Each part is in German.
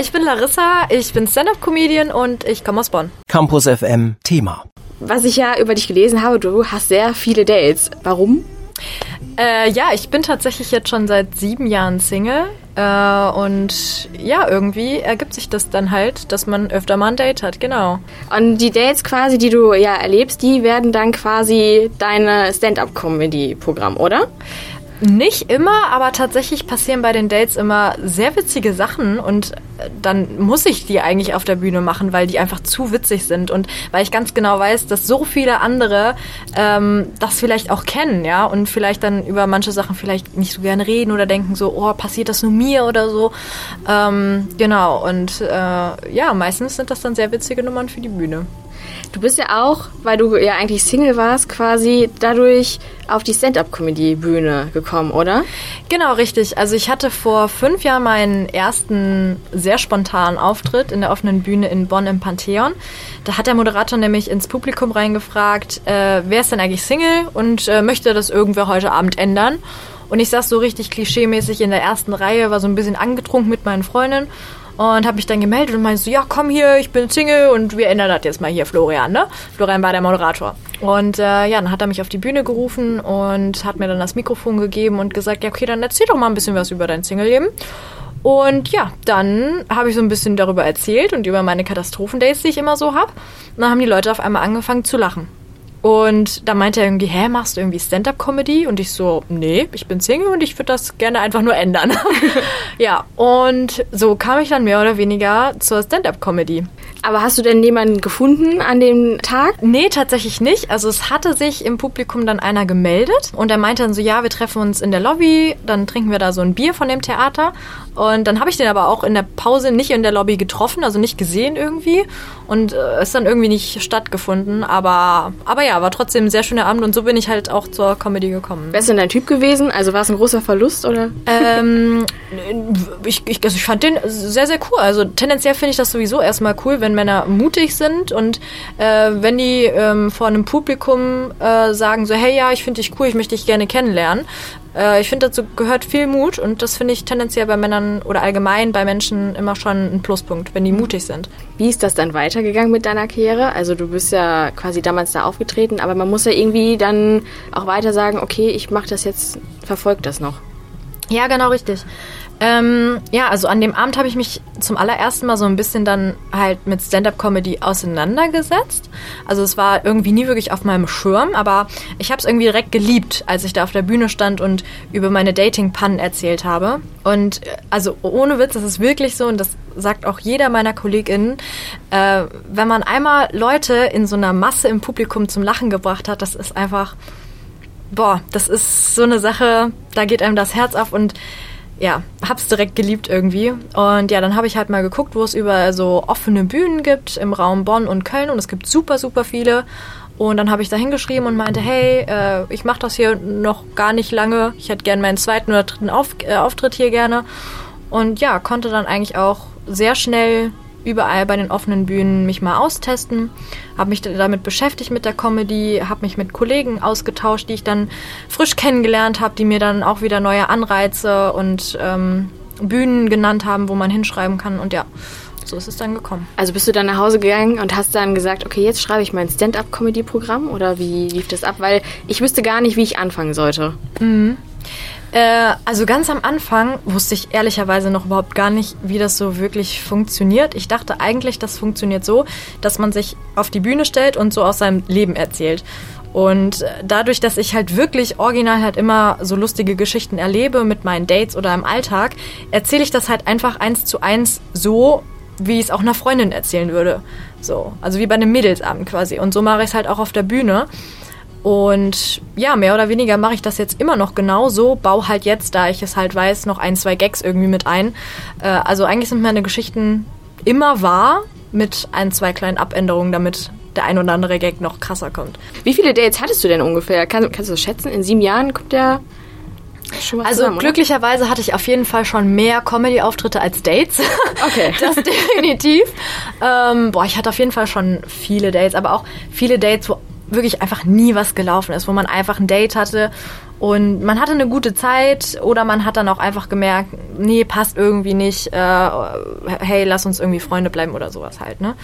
ich bin Larissa, ich bin Stand-Up-Comedian und ich komme aus Bonn. Campus FM Thema. Was ich ja über dich gelesen habe, du hast sehr viele Dates. Warum? Äh, ja, ich bin tatsächlich jetzt schon seit sieben Jahren Single. Äh, und ja, irgendwie ergibt sich das dann halt, dass man öfter mal ein Date hat, genau. Und die Dates quasi, die du ja erlebst, die werden dann quasi deine Stand-up-Comedy-Programm, oder? Nicht immer, aber tatsächlich passieren bei den Dates immer sehr witzige Sachen und dann muss ich die eigentlich auf der Bühne machen, weil die einfach zu witzig sind und weil ich ganz genau weiß, dass so viele andere ähm, das vielleicht auch kennen, ja, und vielleicht dann über manche Sachen vielleicht nicht so gerne reden oder denken so, oh, passiert das nur mir oder so. Ähm, genau, und äh, ja, meistens sind das dann sehr witzige Nummern für die Bühne. Du bist ja auch, weil du ja eigentlich Single warst, quasi dadurch auf die Stand-up-Comedy-Bühne gekommen, oder? Genau, richtig. Also ich hatte vor fünf Jahren meinen ersten sehr spontanen Auftritt in der offenen Bühne in Bonn im Pantheon. Da hat der Moderator nämlich ins Publikum reingefragt, äh, wer ist denn eigentlich Single und äh, möchte das irgendwer heute Abend ändern? Und ich saß so richtig klischeemäßig in der ersten Reihe, war so ein bisschen angetrunken mit meinen Freundinnen und habe mich dann gemeldet und meinte so, ja, komm hier, ich bin Single und wir ändern das jetzt mal hier, Florian, ne? Florian war der Moderator. Und äh, ja, dann hat er mich auf die Bühne gerufen und hat mir dann das Mikrofon gegeben und gesagt, ja, okay, dann erzähl doch mal ein bisschen was über dein Single-Leben. Und ja, dann habe ich so ein bisschen darüber erzählt und über meine Katastrophendates, die ich immer so habe. Und dann haben die Leute auf einmal angefangen zu lachen. Und da meinte er irgendwie, hä, machst du irgendwie Stand-up-Comedy? Und ich so, nee, ich bin Single und ich würde das gerne einfach nur ändern. ja, und so kam ich dann mehr oder weniger zur Stand-up-Comedy. Aber hast du denn jemanden gefunden an dem Tag? Nee, tatsächlich nicht. Also es hatte sich im Publikum dann einer gemeldet und er meinte dann so, ja, wir treffen uns in der Lobby, dann trinken wir da so ein Bier von dem Theater. Und dann habe ich den aber auch in der Pause nicht in der Lobby getroffen, also nicht gesehen irgendwie. Und äh, ist dann irgendwie nicht stattgefunden. Aber, aber ja, war trotzdem ein sehr schöner Abend und so bin ich halt auch zur Comedy gekommen. Wer ist denn dein Typ gewesen? Also war es ein großer Verlust oder? Ähm, ich, ich, also ich fand den sehr, sehr cool. Also tendenziell finde ich das sowieso erstmal cool, wenn Männer mutig sind und äh, wenn die ähm, vor einem Publikum äh, sagen so, hey ja, ich finde dich cool, ich möchte dich gerne kennenlernen. Äh, ich finde, dazu gehört viel Mut und das finde ich tendenziell bei Männern oder allgemein bei Menschen immer schon ein Pluspunkt, wenn die mutig sind. Wie ist das dann weitergegangen mit deiner Karriere? Also du bist ja quasi damals da aufgetreten, aber man muss ja irgendwie dann auch weiter sagen, okay, ich mache das jetzt, verfolge das noch. Ja, genau richtig. Ähm, ja, also an dem Abend habe ich mich zum allerersten Mal so ein bisschen dann halt mit Stand-up-Comedy auseinandergesetzt. Also es war irgendwie nie wirklich auf meinem Schirm, aber ich habe es irgendwie direkt geliebt, als ich da auf der Bühne stand und über meine Dating-Pannen erzählt habe. Und äh, also ohne Witz, das ist wirklich so und das sagt auch jeder meiner KollegInnen, äh, wenn man einmal Leute in so einer Masse im Publikum zum Lachen gebracht hat, das ist einfach, boah, das ist so eine Sache, da geht einem das Herz auf und ja, hab's direkt geliebt irgendwie. Und ja, dann habe ich halt mal geguckt, wo es überall so offene Bühnen gibt im Raum Bonn und Köln und es gibt super, super viele. Und dann habe ich da hingeschrieben und meinte, hey, äh, ich mache das hier noch gar nicht lange. Ich hätte gerne meinen zweiten oder dritten Auf äh, Auftritt hier gerne. Und ja, konnte dann eigentlich auch sehr schnell überall bei den offenen Bühnen mich mal austesten, habe mich damit beschäftigt mit der Comedy, habe mich mit Kollegen ausgetauscht, die ich dann frisch kennengelernt habe, die mir dann auch wieder neue Anreize und ähm, Bühnen genannt haben, wo man hinschreiben kann und ja, so ist es dann gekommen. Also bist du dann nach Hause gegangen und hast dann gesagt, okay, jetzt schreibe ich mein Stand-up-Comedy-Programm oder wie lief das ab? Weil ich wüsste gar nicht, wie ich anfangen sollte. Mhm. Äh, also ganz am Anfang wusste ich ehrlicherweise noch überhaupt gar nicht, wie das so wirklich funktioniert. Ich dachte eigentlich, das funktioniert so, dass man sich auf die Bühne stellt und so aus seinem Leben erzählt. Und dadurch, dass ich halt wirklich original halt immer so lustige Geschichten erlebe mit meinen Dates oder im Alltag, erzähle ich das halt einfach eins zu eins so, wie ich es auch einer Freundin erzählen würde. So, also wie bei einem Mädelsabend quasi. Und so mache ich es halt auch auf der Bühne. Und ja, mehr oder weniger mache ich das jetzt immer noch genauso, baue halt jetzt, da ich es halt weiß, noch ein, zwei Gags irgendwie mit ein. Äh, also eigentlich sind meine Geschichten immer wahr, mit ein, zwei kleinen Abänderungen, damit der ein oder andere Gag noch krasser kommt. Wie viele Dates hattest du denn ungefähr? Kann, kannst du das schätzen? In sieben Jahren kommt der Schon also zusammen, glücklicherweise hatte ich auf jeden Fall schon mehr Comedy-Auftritte als Dates. Okay. das definitiv. Ähm, boah, ich hatte auf jeden Fall schon viele Dates, aber auch viele Dates, wo wirklich einfach nie was gelaufen ist, wo man einfach ein Date hatte und man hatte eine gute Zeit oder man hat dann auch einfach gemerkt, nee, passt irgendwie nicht, äh, hey, lass uns irgendwie Freunde bleiben oder sowas halt, ne?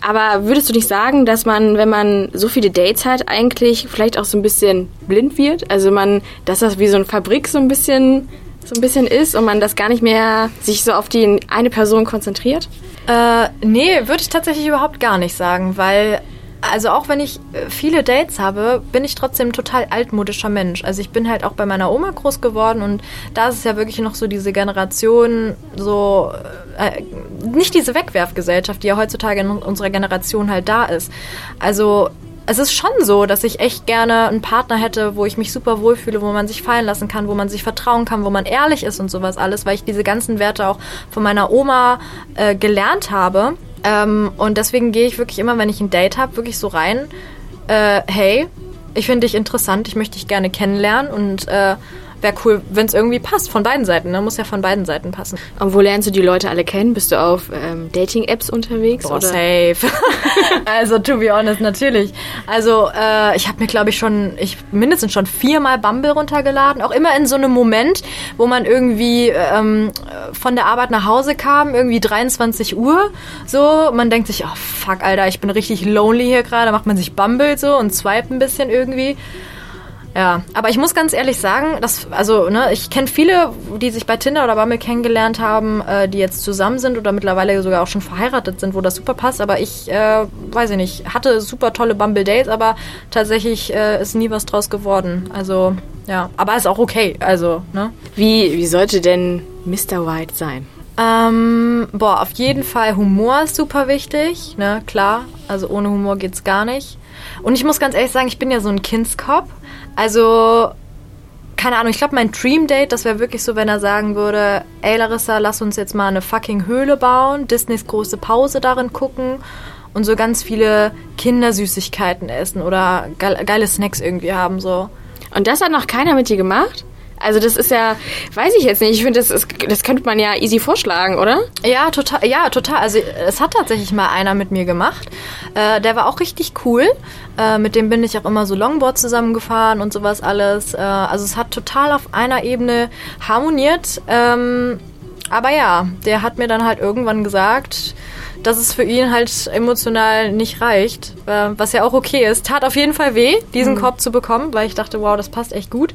Aber würdest du nicht sagen, dass man, wenn man so viele Dates hat, eigentlich vielleicht auch so ein bisschen blind wird? Also man, dass das wie so eine Fabrik so ein bisschen so ein bisschen ist und man das gar nicht mehr sich so auf die eine Person konzentriert? Äh, nee, würde ich tatsächlich überhaupt gar nicht sagen, weil also auch wenn ich äh, viele Dates habe, bin ich trotzdem total altmodischer Mensch. Also ich bin halt auch bei meiner Oma groß geworden und da ist es ja wirklich noch so diese Generation, so äh, nicht diese Wegwerfgesellschaft, die ja heutzutage in unserer Generation halt da ist. Also es ist schon so, dass ich echt gerne einen Partner hätte, wo ich mich super wohlfühle, wo man sich fallen lassen kann, wo man sich vertrauen kann, wo man ehrlich ist und sowas alles, weil ich diese ganzen Werte auch von meiner Oma äh, gelernt habe. Ähm, und deswegen gehe ich wirklich immer, wenn ich ein Date habe, wirklich so rein, äh, hey, ich finde dich interessant, ich möchte dich gerne kennenlernen und äh, wäre cool, wenn es irgendwie passt, von beiden Seiten. Ne? Muss ja von beiden Seiten passen. Und wo lernst du die Leute alle kennen? Bist du auf ähm, Dating-Apps unterwegs? Boah, oder? safe. also, to be honest, natürlich. Also, äh, ich habe mir, glaube ich, schon, ich mindestens schon viermal Bumble runtergeladen. Auch immer in so einem Moment, wo man irgendwie ähm, von der Arbeit nach Hause kam, irgendwie 23 Uhr. So, man denkt sich, oh fuck, Alter, ich bin richtig lonely hier gerade. Macht man sich Bumble so und swipe ein bisschen irgendwie. Ja, aber ich muss ganz ehrlich sagen, dass, also, ne, ich kenne viele, die sich bei Tinder oder Bumble kennengelernt haben, äh, die jetzt zusammen sind oder mittlerweile sogar auch schon verheiratet sind, wo das super passt. Aber ich, äh, weiß ich nicht, hatte super tolle Bumble-Dates, aber tatsächlich äh, ist nie was draus geworden. Also, ja, aber ist auch okay, also, ne. Wie, wie sollte denn Mr. White sein? Ähm, boah, auf jeden Fall Humor ist super wichtig, ne, klar. Also ohne Humor geht's gar nicht. Und ich muss ganz ehrlich sagen, ich bin ja so ein Kindskopf. Also, keine Ahnung, ich glaube, mein Dream Date, das wäre wirklich so, wenn er sagen würde, ey Larissa, lass uns jetzt mal eine fucking Höhle bauen, Disneys große Pause darin gucken und so ganz viele Kindersüßigkeiten essen oder geile Snacks irgendwie haben, so. Und das hat noch keiner mit dir gemacht? Also das ist ja, weiß ich jetzt nicht. Ich finde, das, ist, das könnte man ja easy vorschlagen, oder? Ja, total. Ja, total. Also es hat tatsächlich mal einer mit mir gemacht. Äh, der war auch richtig cool. Äh, mit dem bin ich auch immer so Longboard zusammengefahren und sowas alles. Äh, also es hat total auf einer Ebene harmoniert. Ähm, aber ja, der hat mir dann halt irgendwann gesagt, dass es für ihn halt emotional nicht reicht, äh, was ja auch okay ist. Tat auf jeden Fall weh, diesen mhm. Korb zu bekommen, weil ich dachte, wow, das passt echt gut.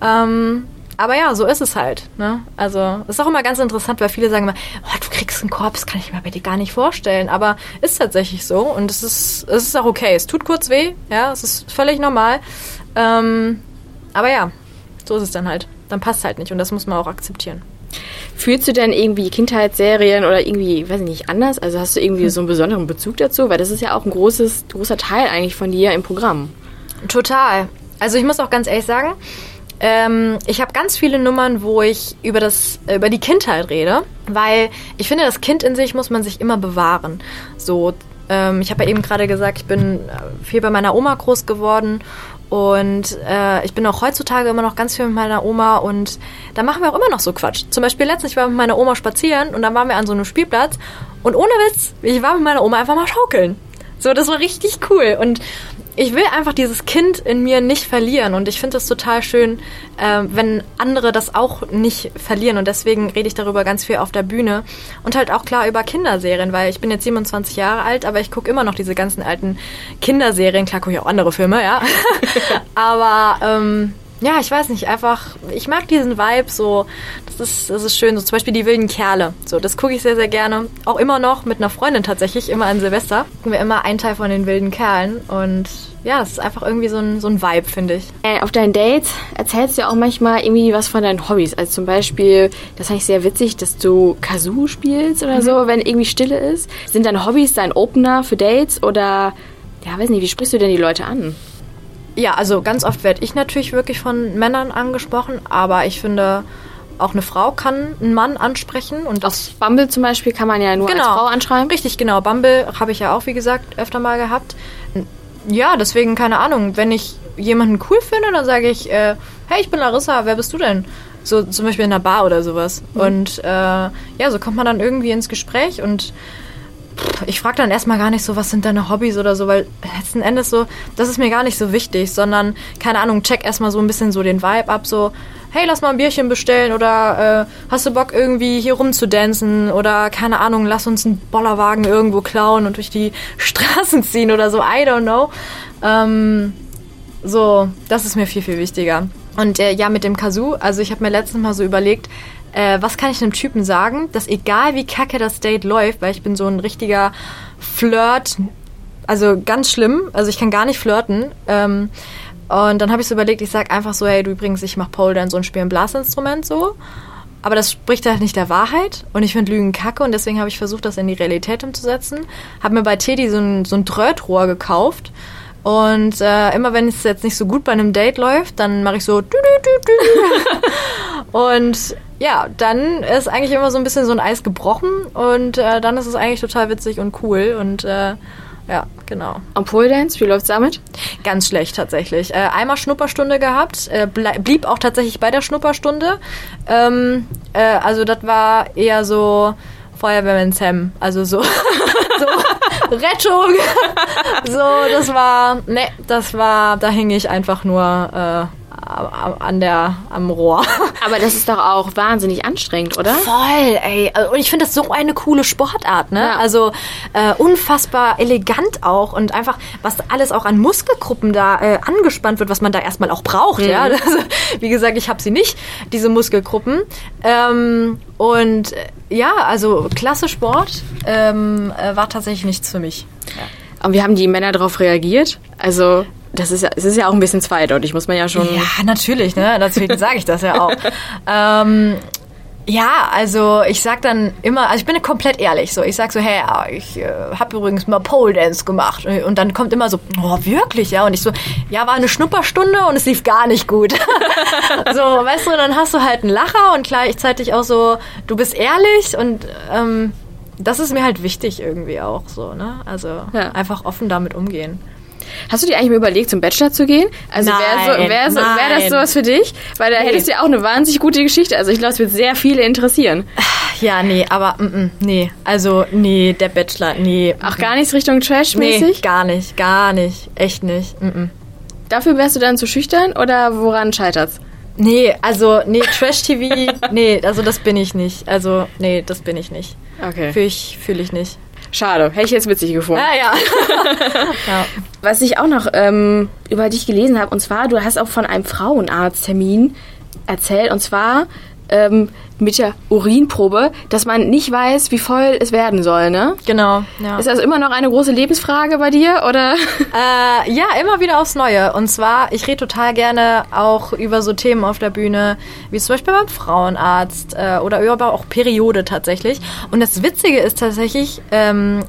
Ähm, aber ja, so ist es halt. Ne? Also ist auch immer ganz interessant, weil viele sagen immer, oh, du kriegst einen Korb, das kann ich mir bei dir gar nicht vorstellen. Aber ist tatsächlich so und es ist, es ist auch okay. Es tut kurz weh, ja, es ist völlig normal. Ähm, aber ja, so ist es dann halt. Dann passt es halt nicht und das muss man auch akzeptieren. Fühlst du denn irgendwie Kindheitsserien oder irgendwie, weiß ich nicht, anders? Also hast du irgendwie so einen besonderen Bezug dazu? Weil das ist ja auch ein großes, großer Teil eigentlich von dir im Programm. Total. Also ich muss auch ganz ehrlich sagen, ähm, ich habe ganz viele Nummern, wo ich über, das, über die Kindheit rede, weil ich finde, das Kind in sich muss man sich immer bewahren. So, ähm, ich habe ja eben gerade gesagt, ich bin viel bei meiner Oma groß geworden und äh, ich bin auch heutzutage immer noch ganz viel mit meiner Oma und da machen wir auch immer noch so Quatsch. Zum Beispiel letztens, ich mit meiner Oma spazieren und dann waren wir an so einem Spielplatz und ohne Witz, ich war mit meiner Oma einfach mal schaukeln. So, das war richtig cool. Und ich will einfach dieses Kind in mir nicht verlieren und ich finde es total schön, äh, wenn andere das auch nicht verlieren und deswegen rede ich darüber ganz viel auf der Bühne und halt auch klar über Kinderserien, weil ich bin jetzt 27 Jahre alt, aber ich gucke immer noch diese ganzen alten Kinderserien. Klar gucke ich auch andere Filme, ja. aber ähm, ja, ich weiß nicht, einfach, ich mag diesen Vibe so, das ist, das ist schön, so zum Beispiel die wilden Kerle, so, das gucke ich sehr, sehr gerne, auch immer noch mit einer Freundin tatsächlich, immer an Silvester, gucken wir immer einen Teil von den wilden Kerlen und ja, es ist einfach irgendwie so ein, so ein Vibe, finde ich. Äh, auf deinen Dates erzählst du auch manchmal irgendwie was von deinen Hobbys, also zum Beispiel, das fand ich sehr witzig, dass du Kazoo spielst oder mhm. so, wenn irgendwie Stille ist. Sind deine Hobbys dein Opener für Dates oder, ja, weiß nicht, wie sprichst du denn die Leute an? Ja, also ganz oft werde ich natürlich wirklich von Männern angesprochen, aber ich finde, auch eine Frau kann einen Mann ansprechen. Und das Auf Bumble zum Beispiel kann man ja nur genau, als Frau anschreiben. Richtig, genau. Bumble habe ich ja auch, wie gesagt, öfter mal gehabt. Ja, deswegen, keine Ahnung, wenn ich jemanden cool finde, dann sage ich, äh, hey, ich bin Larissa, wer bist du denn? So zum Beispiel in einer Bar oder sowas. Mhm. Und äh, ja, so kommt man dann irgendwie ins Gespräch und ich frage dann erstmal gar nicht so, was sind deine Hobbys oder so, weil letzten Endes so, das ist mir gar nicht so wichtig, sondern, keine Ahnung, check erstmal so ein bisschen so den Vibe ab, so, hey, lass mal ein Bierchen bestellen oder äh, hast du Bock irgendwie hier rumzudancen oder keine Ahnung, lass uns einen Bollerwagen irgendwo klauen und durch die Straßen ziehen oder so, I don't know. Ähm, so, das ist mir viel, viel wichtiger. Und äh, ja, mit dem Kazoo, also ich habe mir letztens mal so überlegt, äh, was kann ich einem Typen sagen, dass egal wie kacke das Date läuft, weil ich bin so ein richtiger Flirt, also ganz schlimm, also ich kann gar nicht flirten. Ähm, und dann habe ich so überlegt, ich sag einfach so, hey, du übrigens, ich mach Pole Dance und spiele ein Blasinstrument so. Aber das spricht halt nicht der Wahrheit und ich finde Lügen kacke und deswegen habe ich versucht, das in die Realität umzusetzen. Habe mir bei Teddy so ein, so ein Dröhtrohr gekauft und äh, immer wenn es jetzt nicht so gut bei einem Date läuft, dann mache ich so und ja, dann ist eigentlich immer so ein bisschen so ein Eis gebrochen und äh, dann ist es eigentlich total witzig und cool und äh, ja, genau. Und Pole Dance, wie läuft's damit? Ganz schlecht tatsächlich. Äh, einmal Schnupperstunde gehabt, äh, blieb auch tatsächlich bei der Schnupperstunde. Ähm, äh, also das war eher so Feuerwehrmann Sam, also so, so Rettung. so, das war, ne, das war, da hing ich einfach nur äh, an der, am Rohr. Aber das ist doch auch wahnsinnig anstrengend, oder? Voll, ey. Und ich finde das so eine coole Sportart, ne? Ja. Also äh, unfassbar elegant auch und einfach, was alles auch an Muskelgruppen da äh, angespannt wird, was man da erstmal auch braucht, mhm. ja. Also, wie gesagt, ich habe sie nicht, diese Muskelgruppen. Ähm, und äh, ja, also klasse Sport ähm, äh, war tatsächlich nichts für mich. Ja. Und wie haben die Männer darauf reagiert? Also das ist ja, es ist ja auch ein bisschen zweideutig, muss man ja schon. Ja, natürlich, ne? Deswegen sage ich das ja auch. ähm, ja, also ich sag dann immer, also ich bin komplett ehrlich so. Ich sag so, hey, ich äh, habe übrigens mal Pole Dance gemacht und dann kommt immer so, oh wirklich, ja? Und ich so, ja, war eine Schnupperstunde und es lief gar nicht gut. so, weißt du, dann hast du halt einen Lacher und gleichzeitig auch so, du bist ehrlich und ähm, das ist mir halt wichtig irgendwie auch so, ne? Also ja. einfach offen damit umgehen. Hast du dir eigentlich mal überlegt, zum Bachelor zu gehen? Also wäre so, wär so, wär das sowas für dich? Weil da nee. hättest du ja auch eine wahnsinnig gute Geschichte. Also ich glaube, es wird sehr viele interessieren. Ja, nee, aber mm, mm, nee. Also nee, der Bachelor, nee. Auch gar nichts Richtung Trash-mäßig? Nee, gar nicht, gar nicht. Echt nicht. Mm, Dafür wärst du dann zu schüchtern oder woran scheitert's? Nee, also, nee, Trash-TV, nee, also das bin ich nicht. Also, nee, das bin ich nicht. Okay. Fühle ich, fühl ich nicht. Schade, hätte ich jetzt witzig gefunden. Ja, ja. ja. Was ich auch noch ähm, über dich gelesen habe, und zwar, du hast auch von einem Frauenarzttermin erzählt, und zwar ähm, mit der Urinprobe, dass man nicht weiß, wie voll es werden soll, ne? Genau. Ja. Ist das immer noch eine große Lebensfrage bei dir, oder? Äh, ja, immer wieder aufs Neue. Und zwar, ich rede total gerne auch über so Themen auf der Bühne, wie zum Beispiel beim Frauenarzt äh, oder über auch Periode tatsächlich. Und das Witzige ist tatsächlich, ähm,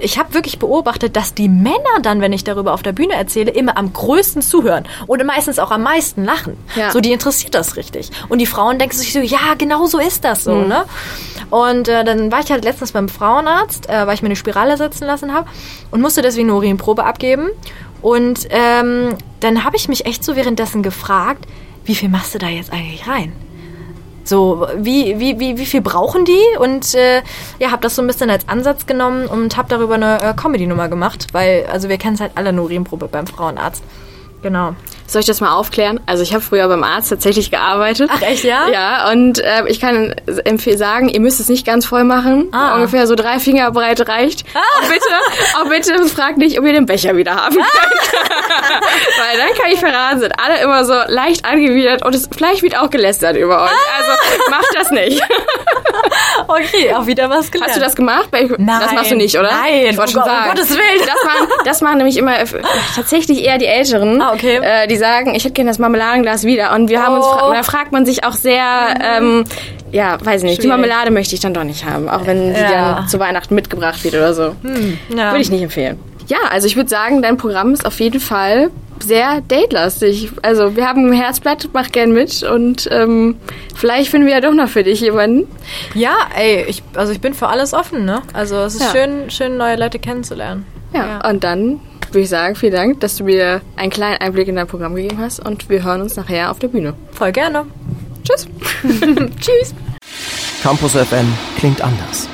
ich habe wirklich beobachtet, dass die Männer dann, wenn ich darüber auf der Bühne erzähle, immer am größten zuhören oder meistens auch am meisten lachen. Ja. So, die interessiert das richtig. Und die Frauen denken sich so, ja, genau so ist das so, mhm. ne? Und äh, dann war ich halt letztens beim Frauenarzt, äh, weil ich mir eine Spirale setzen lassen habe und musste deswegen eine Urinprobe abgeben. Und ähm, dann habe ich mich echt so währenddessen gefragt, wie viel machst du da jetzt eigentlich rein? So, wie, wie, wie, wie viel brauchen die? Und äh, ja, habe das so ein bisschen als Ansatz genommen und habe darüber eine äh, Comedy-Nummer gemacht, weil, also wir kennen es halt alle eine Urinprobe beim Frauenarzt. Genau. Soll ich das mal aufklären? Also ich habe früher beim Arzt tatsächlich gearbeitet. Ach echt, ja? Ja, und äh, ich kann empfehlen sagen, ihr müsst es nicht ganz voll machen. Ah. Ungefähr so drei Finger breit reicht. Ah. Auch bitte, auch bitte fragt nicht, ob ihr den Becher wieder haben könnt. Ah. Dann kann ich verraten, sind alle immer so leicht angewidert und es vielleicht wird auch gelästert über euch. Ah. Also macht das nicht. okay, auch wieder was gelernt. Hast du das gemacht? Nein. Das machst du nicht, oder? Nein, ich wollte schon um sagen. Gottes Willen. Das machen, das machen nämlich immer äh, tatsächlich eher die Älteren. Ah, okay. Äh, die sagen, ich hätte gerne das Marmeladenglas wieder. Und wir haben uns, oh. da fragt man sich auch sehr, ähm, ja, weiß nicht, Schwierig. die Marmelade möchte ich dann doch nicht haben, auch wenn sie ja. dann zu Weihnachten mitgebracht wird oder so. Hm, ja. Würde ich nicht empfehlen. Ja, also ich würde sagen, dein Programm ist auf jeden Fall sehr datelastig. Also wir haben ein Herzblatt, mach gern mit und ähm, vielleicht finden wir ja doch noch für dich jemanden. Ja, ey, ich, also ich bin für alles offen, ne? Also es ist ja. schön, schön neue Leute kennenzulernen. Ja, ja. und dann würde ich sagen, vielen Dank, dass du mir einen kleinen Einblick in dein Programm gegeben hast und wir hören uns nachher auf der Bühne. Voll gerne. Tschüss. Tschüss. Campus FM klingt anders.